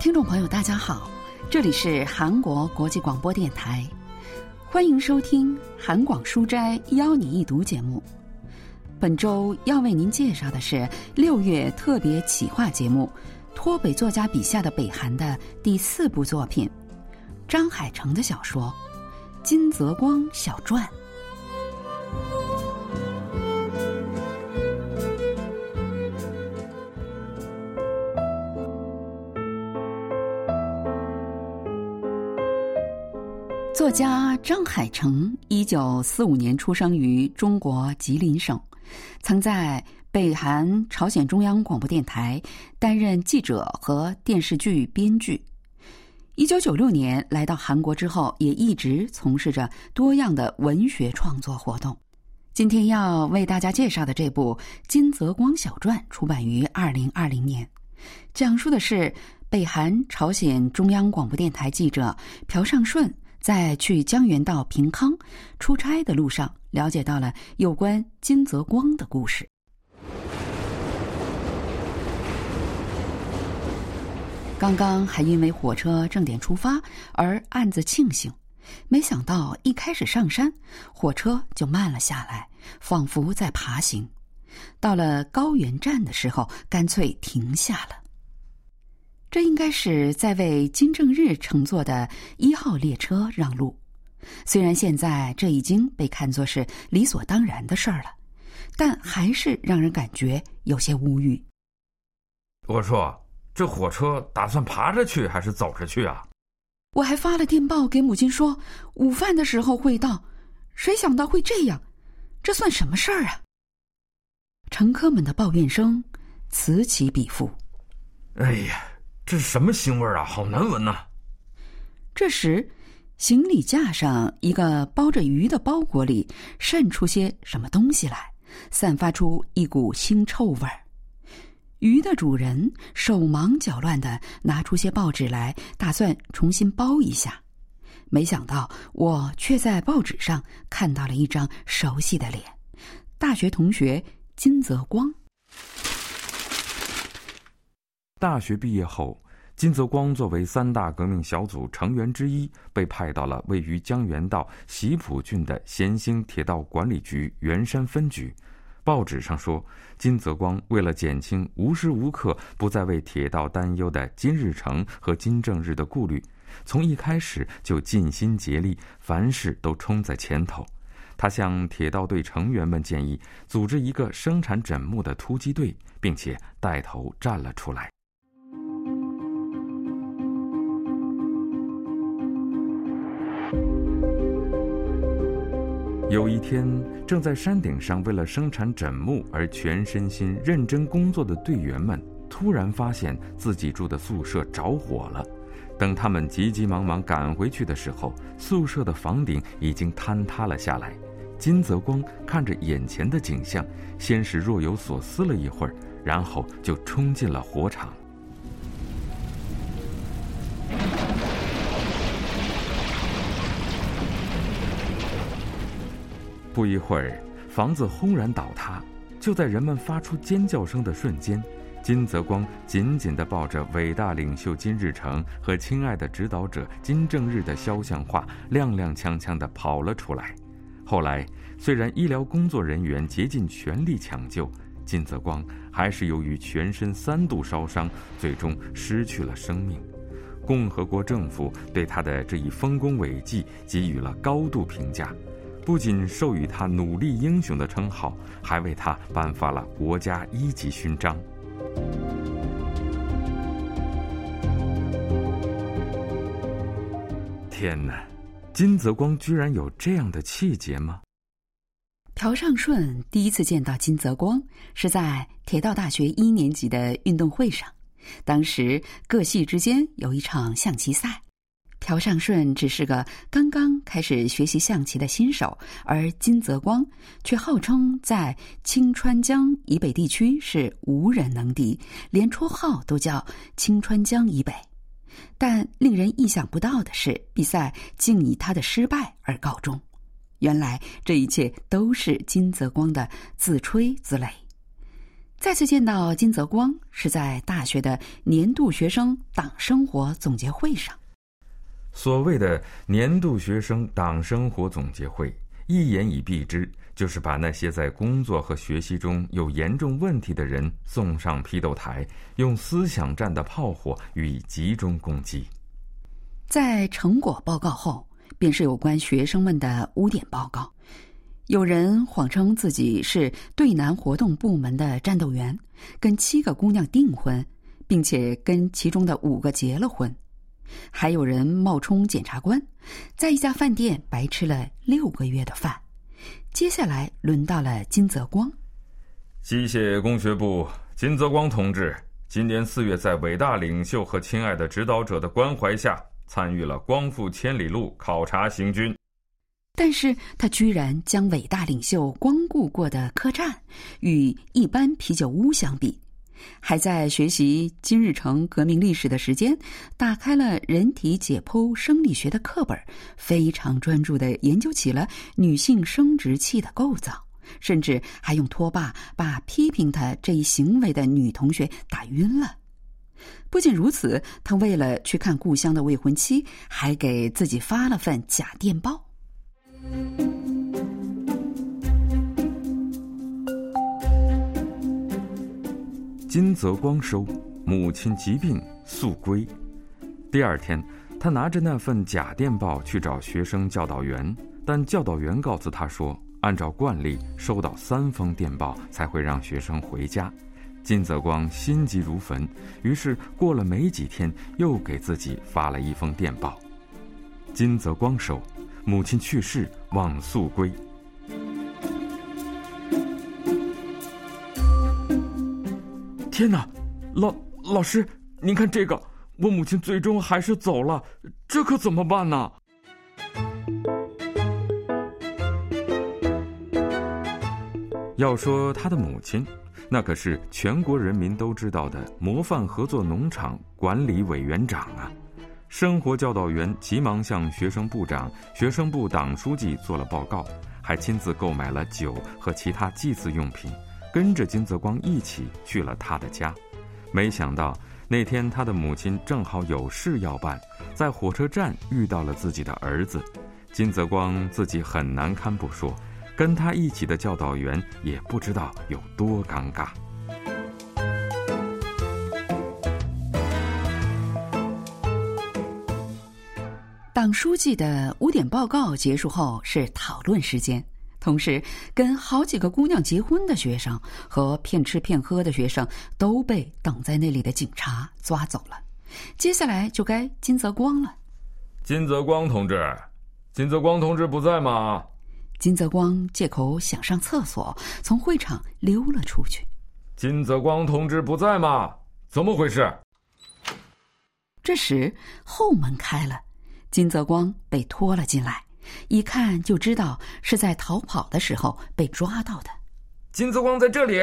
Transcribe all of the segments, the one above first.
听众朋友，大家好，这里是韩国国际广播电台，欢迎收听《韩广书斋邀你一读》节目。本周要为您介绍的是六月特别企划节目《脱北作家笔下的北韩》的第四部作品——张海成的小说《金泽光小传》。作家张海成，一九四五年出生于中国吉林省，曾在北韩朝鲜中央广播电台担任记者和电视剧编剧。一九九六年来到韩国之后，也一直从事着多样的文学创作活动。今天要为大家介绍的这部《金泽光小传》出版于二零二零年，讲述的是北韩朝鲜中央广播电台记者朴尚顺。在去江原道平康出差的路上，了解到了有关金泽光的故事。刚刚还因为火车正点出发而暗自庆幸，没想到一开始上山，火车就慢了下来，仿佛在爬行。到了高原站的时候，干脆停下了。这应该是在为金正日乘坐的一号列车让路，虽然现在这已经被看作是理所当然的事儿了，但还是让人感觉有些无语。我说，这火车打算爬着去还是走着去啊？我还发了电报给母亲说，午饭的时候会到，谁想到会这样？这算什么事儿啊？乘客们的抱怨声此起彼伏。哎呀！这是什么腥味啊？好难闻呐！这时，行李架上一个包着鱼的包裹里渗出些什么东西来，散发出一股腥臭味儿。鱼的主人手忙脚乱的拿出些报纸来，打算重新包一下。没想到，我却在报纸上看到了一张熟悉的脸——大学同学金泽光。大学毕业后，金泽光作为三大革命小组成员之一，被派到了位于江原道喜浦郡的咸兴铁道管理局元山分局。报纸上说，金泽光为了减轻无时无刻不在为铁道担忧的金日成和金正日的顾虑，从一开始就尽心竭力，凡事都冲在前头。他向铁道队成员们建议，组织一个生产枕木的突击队，并且带头站了出来。有一天，正在山顶上为了生产枕木而全身心认真工作的队员们，突然发现自己住的宿舍着火了。等他们急急忙忙赶回去的时候，宿舍的房顶已经坍塌了下来。金泽光看着眼前的景象，先是若有所思了一会儿，然后就冲进了火场。不一会儿，房子轰然倒塌。就在人们发出尖叫声的瞬间，金泽光紧紧地抱着伟大领袖金日成和亲爱的指导者金正日的肖像画，踉踉跄跄地跑了出来。后来，虽然医疗工作人员竭尽全力抢救，金泽光还是由于全身三度烧伤，最终失去了生命。共和国政府对他的这一丰功伟绩给予了高度评价。不仅授予他“努力英雄”的称号，还为他颁发了国家一级勋章。天哪，金泽光居然有这样的气节吗？朴尚顺第一次见到金泽光是在铁道大学一年级的运动会上，当时各系之间有一场象棋赛。朴尚顺只是个刚刚开始学习象棋的新手，而金泽光却号称在青川江以北地区是无人能敌，连绰号都叫“青川江以北”。但令人意想不到的是，比赛竟以他的失败而告终。原来这一切都是金泽光的自吹自擂。再次见到金泽光是在大学的年度学生党生活总结会上。所谓的年度学生党生活总结会，一言以蔽之，就是把那些在工作和学习中有严重问题的人送上批斗台，用思想战的炮火予以集中攻击。在成果报告后，便是有关学生们的污点报告。有人谎称自己是对南活动部门的战斗员，跟七个姑娘订婚，并且跟其中的五个结了婚。还有人冒充检察官，在一家饭店白吃了六个月的饭。接下来轮到了金泽光。机械工学部金泽光同志，今年四月在伟大领袖和亲爱的指导者的关怀下，参与了光复千里路考察行军。但是他居然将伟大领袖光顾过的客栈与一般啤酒屋相比，还在学习金日成革命历史的时间，打开了人体解剖生理学的课本，非常专注的研究起了女性生殖器的构造，甚至还用拖把把批评他这一行为的女同学打晕了。不仅如此，他为了去看故乡的未婚妻，还给自己发了份假电报。金泽光收，母亲疾病速归。第二天，他拿着那份假电报去找学生教导员，但教导员告诉他说，按照惯例，收到三封电报才会让学生回家。金泽光心急如焚，于是过了没几天，又给自己发了一封电报。金泽光收。母亲去世，望速归。天哪，老老师，您看这个，我母亲最终还是走了，这可怎么办呢？要说他的母亲，那可是全国人民都知道的模范合作农场管理委员长啊。生活教导员急忙向学生部长、学生部党书记做了报告，还亲自购买了酒和其他祭祀用品，跟着金泽光一起去了他的家。没想到那天他的母亲正好有事要办，在火车站遇到了自己的儿子。金泽光自己很难堪不说，跟他一起的教导员也不知道有多尴尬。党书记的五点报告结束后是讨论时间，同时跟好几个姑娘结婚的学生和骗吃骗喝的学生都被等在那里的警察抓走了。接下来就该金泽光了。金泽光同志，金泽光同志不在吗？金泽光借口想上厕所，从会场溜了出去。金泽光同志不在吗？怎么回事？这时后门开了。金泽光被拖了进来，一看就知道是在逃跑的时候被抓到的。金泽光在这里。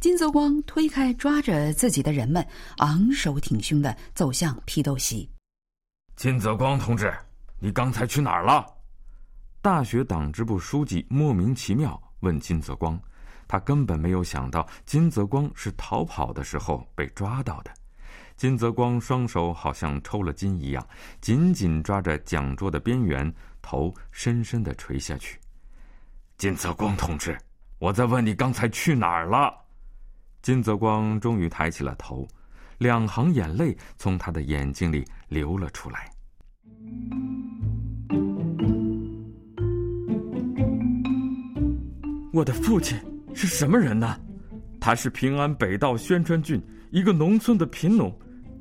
金泽光推开抓着自己的人们，昂首挺胸的走向批斗席。金泽光同志，你刚才去哪儿了？大学党支部书记莫名其妙问金泽光，他根本没有想到金泽光是逃跑的时候被抓到的。金泽光双手好像抽了筋一样，紧紧抓着讲桌的边缘，头深深的垂下去。金泽光同志，我在问你刚才去哪儿了？金泽光终于抬起了头，两行眼泪从他的眼睛里流了出来。我的父亲是什么人呢？他是平安北道宣川郡一个农村的贫农。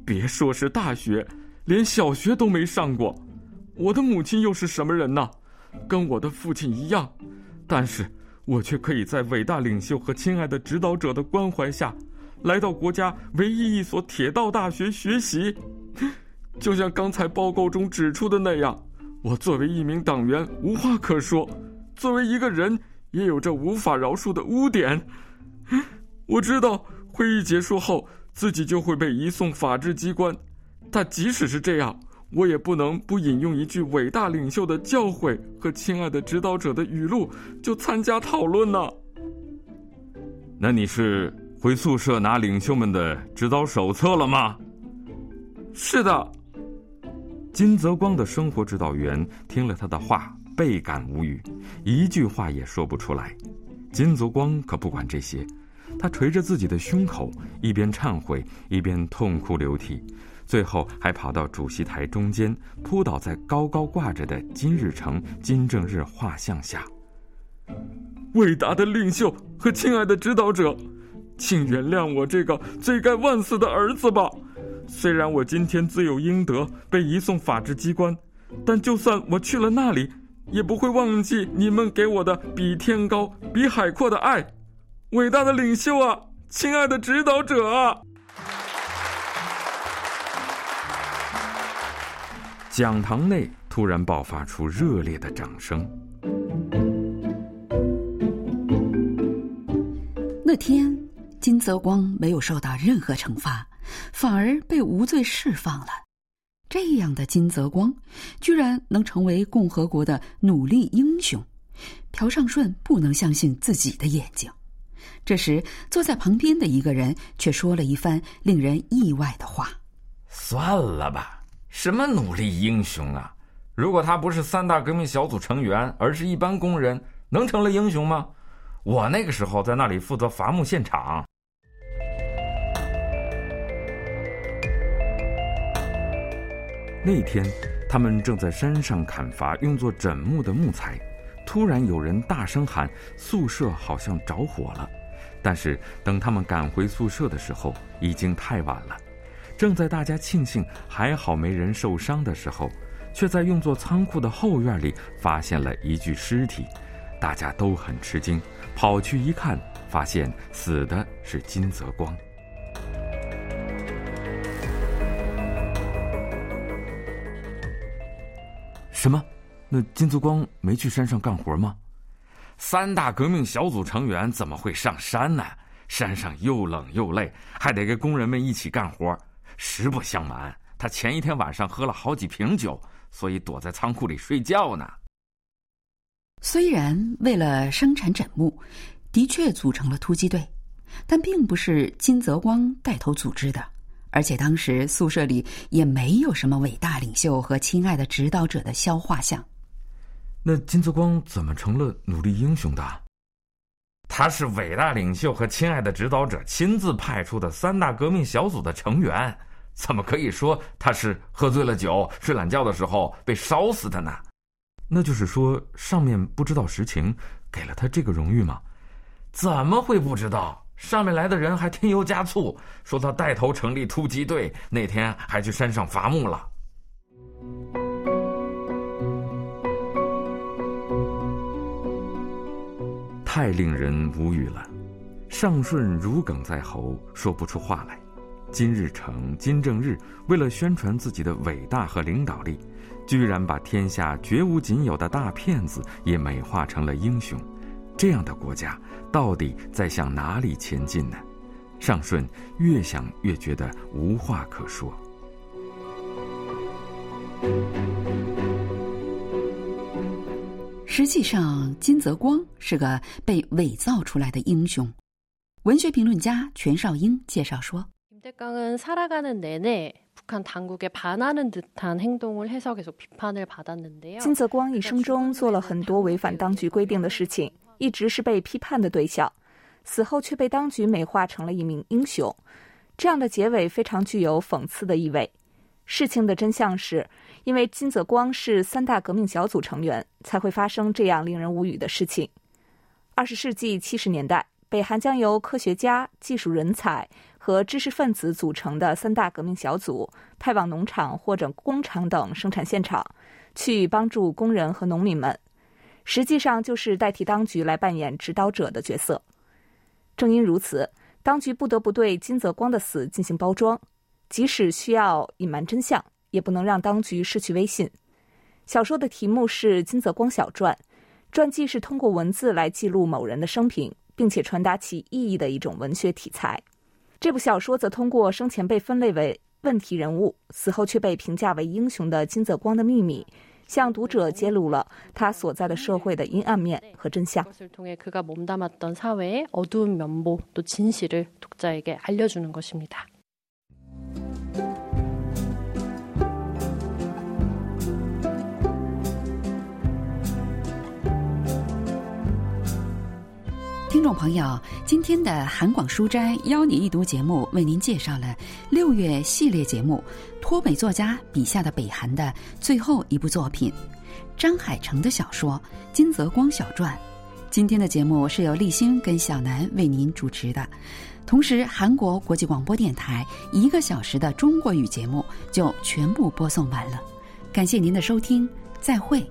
别说是大学，连小学都没上过。我的母亲又是什么人呢？跟我的父亲一样，但是我却可以在伟大领袖和亲爱的指导者的关怀下，来到国家唯一一所铁道大学学习。就像刚才报告中指出的那样，我作为一名党员无话可说，作为一个人也有着无法饶恕的污点。我知道会议结束后。自己就会被移送法制机关，但即使是这样，我也不能不引用一句伟大领袖的教诲和亲爱的指导者的语录，就参加讨论呢。那你是回宿舍拿领袖们的指导手册了吗？是的。金泽光的生活指导员听了他的话，倍感无语，一句话也说不出来。金泽光可不管这些，他捶着自己的胸口，一边忏悔，一边痛哭流涕，最后还跑到主席台中间，扑倒在高高挂着的金日成、金正日画像下。伟大的领袖和亲爱的指导者，请原谅我这个罪该万死的儿子吧。虽然我今天罪有应得，被移送法制机关，但就算我去了那里，也不会忘记你们给我的比天高、比海阔的爱。伟大的领袖啊，亲爱的指导者啊！讲堂内突然爆发出热烈的掌声。那天，金泽光没有受到任何惩罚。反而被无罪释放了。这样的金泽光，居然能成为共和国的努力英雄。朴尚顺不能相信自己的眼睛。这时，坐在旁边的一个人却说了一番令人意外的话：“算了吧，什么努力英雄啊！如果他不是三大革命小组成员，而是一般工人，能成了英雄吗？我那个时候在那里负责伐木现场。”那天，他们正在山上砍伐用作枕木的木材，突然有人大声喊：“宿舍好像着火了！”但是等他们赶回宿舍的时候，已经太晚了。正在大家庆幸还好没人受伤的时候，却在用作仓库的后院里发现了一具尸体。大家都很吃惊，跑去一看，发现死的是金泽光。什么？那金泽光没去山上干活吗？三大革命小组成员怎么会上山呢？山上又冷又累，还得跟工人们一起干活。实不相瞒，他前一天晚上喝了好几瓶酒，所以躲在仓库里睡觉呢。虽然为了生产枕木，的确组成了突击队，但并不是金泽光带头组织的。而且当时宿舍里也没有什么伟大领袖和亲爱的指导者的肖画像。那金泽光怎么成了努力英雄的？他是伟大领袖和亲爱的指导者亲自派出的三大革命小组的成员，怎么可以说他是喝醉了酒睡懒觉的时候被烧死的呢？那就是说上面不知道实情，给了他这个荣誉吗？怎么会不知道？上面来的人还添油加醋，说他带头成立突击队，那天还去山上伐木了。太令人无语了，尚顺如鲠在喉，说不出话来。金日成、金正日为了宣传自己的伟大和领导力，居然把天下绝无仅有的大骗子也美化成了英雄。这样的国家到底在向哪里前进呢？尚顺越想越觉得无话可说。实际上，金泽光是个被伪造出来的英雄。文学评论家全少英介绍说：“金泽光一生中做了很多违反当局规定的事情。”一直是被批判的对象，死后却被当局美化成了一名英雄，这样的结尾非常具有讽刺的意味。事情的真相是，因为金泽光是三大革命小组成员，才会发生这样令人无语的事情。二十世纪七十年代，北韩将由科学家、技术人才和知识分子组成的三大革命小组派往农场或者工厂等生产现场，去帮助工人和农民们。实际上就是代替当局来扮演指导者的角色。正因如此，当局不得不对金泽光的死进行包装，即使需要隐瞒真相，也不能让当局失去威信。小说的题目是《金泽光小传》，传记是通过文字来记录某人的生平，并且传达其意义的一种文学题材。这部小说则通过生前被分类为问题人物，死后却被评价为英雄的金泽光的秘密。向读者揭露了他所在的社会的阴暗面和真相。众朋友，今天的韩广书斋邀你一读节目，为您介绍了六月系列节目脱北作家笔下的北韩的最后一部作品——张海成的小说《金泽光小传》。今天的节目是由立新跟小南为您主持的，同时韩国国际广播电台一个小时的中国语节目就全部播送完了。感谢您的收听，再会。